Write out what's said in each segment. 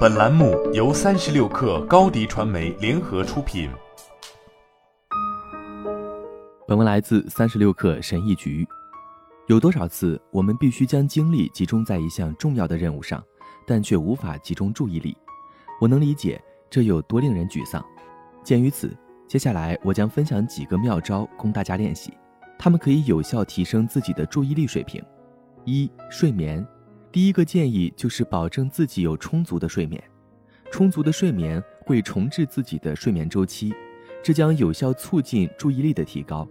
本栏目由三十六氪高低传媒联合出品。本文来自三十六氪神译局。有多少次，我们必须将精力集中在一项重要的任务上，但却无法集中注意力？我能理解这有多令人沮丧。鉴于此，接下来我将分享几个妙招供大家练习，他们可以有效提升自己的注意力水平。一、睡眠。第一个建议就是保证自己有充足的睡眠。充足的睡眠会重置自己的睡眠周期，这将有效促进注意力的提高。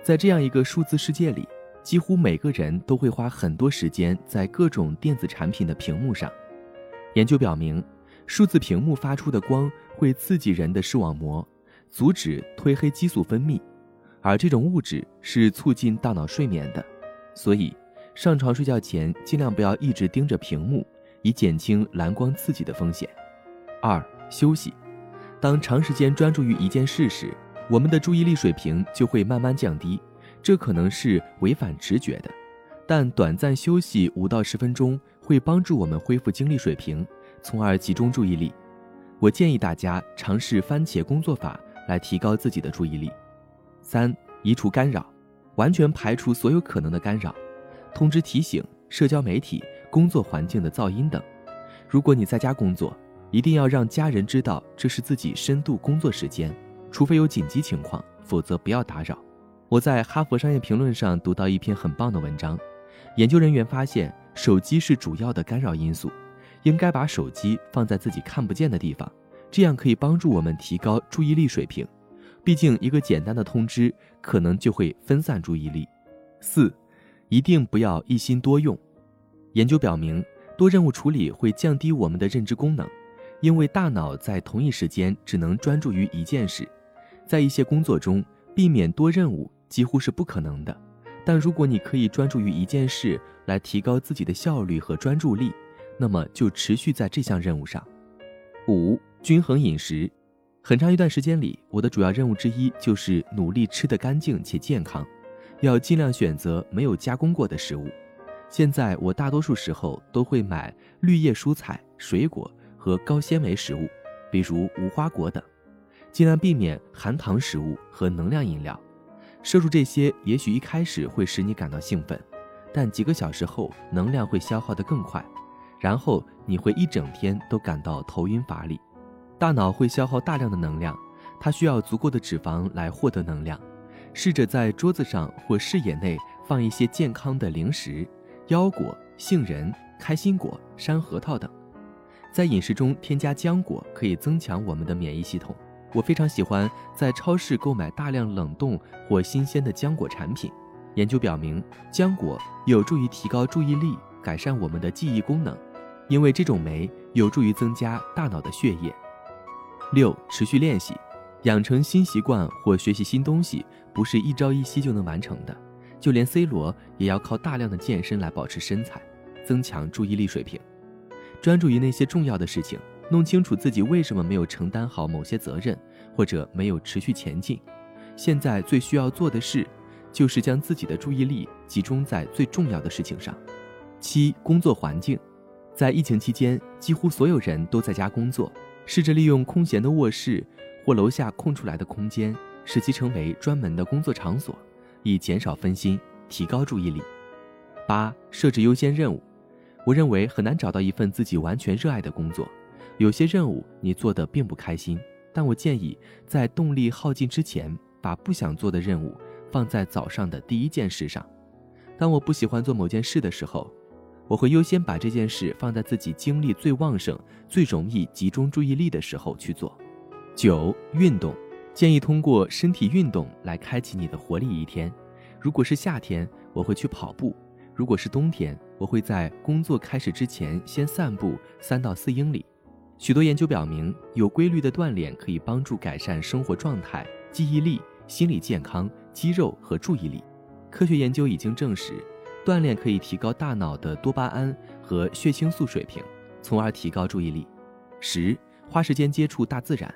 在这样一个数字世界里，几乎每个人都会花很多时间在各种电子产品的屏幕上。研究表明，数字屏幕发出的光会刺激人的视网膜，阻止褪黑激素分泌，而这种物质是促进大脑睡眠的。所以，上床睡觉前尽量不要一直盯着屏幕，以减轻蓝光刺激的风险。二、休息。当长时间专注于一件事时，我们的注意力水平就会慢慢降低。这可能是违反直觉的，但短暂休息五到十分钟会帮助我们恢复精力水平，从而集中注意力。我建议大家尝试番茄工作法来提高自己的注意力。三、移除干扰，完全排除所有可能的干扰。通知提醒、社交媒体、工作环境的噪音等。如果你在家工作，一定要让家人知道这是自己深度工作时间，除非有紧急情况，否则不要打扰。我在《哈佛商业评论》上读到一篇很棒的文章，研究人员发现手机是主要的干扰因素，应该把手机放在自己看不见的地方，这样可以帮助我们提高注意力水平。毕竟一个简单的通知可能就会分散注意力。四。一定不要一心多用。研究表明，多任务处理会降低我们的认知功能，因为大脑在同一时间只能专注于一件事。在一些工作中，避免多任务几乎是不可能的。但如果你可以专注于一件事来提高自己的效率和专注力，那么就持续在这项任务上。五、均衡饮食。很长一段时间里，我的主要任务之一就是努力吃得干净且健康。要尽量选择没有加工过的食物。现在我大多数时候都会买绿叶蔬菜、水果和高纤维食物，比如无花果等，尽量避免含糖食物和能量饮料。摄入这些也许一开始会使你感到兴奋，但几个小时后能量会消耗得更快，然后你会一整天都感到头晕乏力。大脑会消耗大量的能量，它需要足够的脂肪来获得能量。试着在桌子上或视野内放一些健康的零食，腰果、杏仁、开心果、山核桃等。在饮食中添加浆果可以增强我们的免疫系统。我非常喜欢在超市购买大量冷冻或新鲜的浆果产品。研究表明，浆果有助于提高注意力，改善我们的记忆功能，因为这种酶有助于增加大脑的血液。六、持续练习。养成新习惯或学习新东西，不是一朝一夕就能完成的。就连 C 罗也要靠大量的健身来保持身材，增强注意力水平，专注于那些重要的事情，弄清楚自己为什么没有承担好某些责任，或者没有持续前进。现在最需要做的事，就是将自己的注意力集中在最重要的事情上。七、工作环境，在疫情期间，几乎所有人都在家工作，试着利用空闲的卧室。或楼下空出来的空间，使其成为专门的工作场所，以减少分心，提高注意力。八、设置优先任务。我认为很难找到一份自己完全热爱的工作，有些任务你做的并不开心。但我建议在动力耗尽之前，把不想做的任务放在早上的第一件事上。当我不喜欢做某件事的时候，我会优先把这件事放在自己精力最旺盛、最容易集中注意力的时候去做。九、运动，建议通过身体运动来开启你的活力一天。如果是夏天，我会去跑步；如果是冬天，我会在工作开始之前先散步三到四英里。许多研究表明，有规律的锻炼可以帮助改善生活状态、记忆力、心理健康、肌肉和注意力。科学研究已经证实，锻炼可以提高大脑的多巴胺和血清素水平，从而提高注意力。十、花时间接触大自然。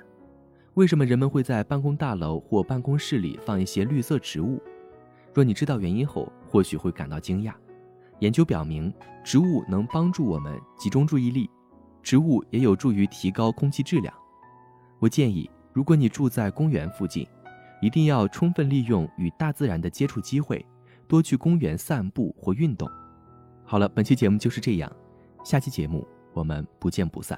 为什么人们会在办公大楼或办公室里放一些绿色植物？若你知道原因后，或许会感到惊讶。研究表明，植物能帮助我们集中注意力。植物也有助于提高空气质量。我建议，如果你住在公园附近，一定要充分利用与大自然的接触机会，多去公园散步或运动。好了，本期节目就是这样，下期节目我们不见不散。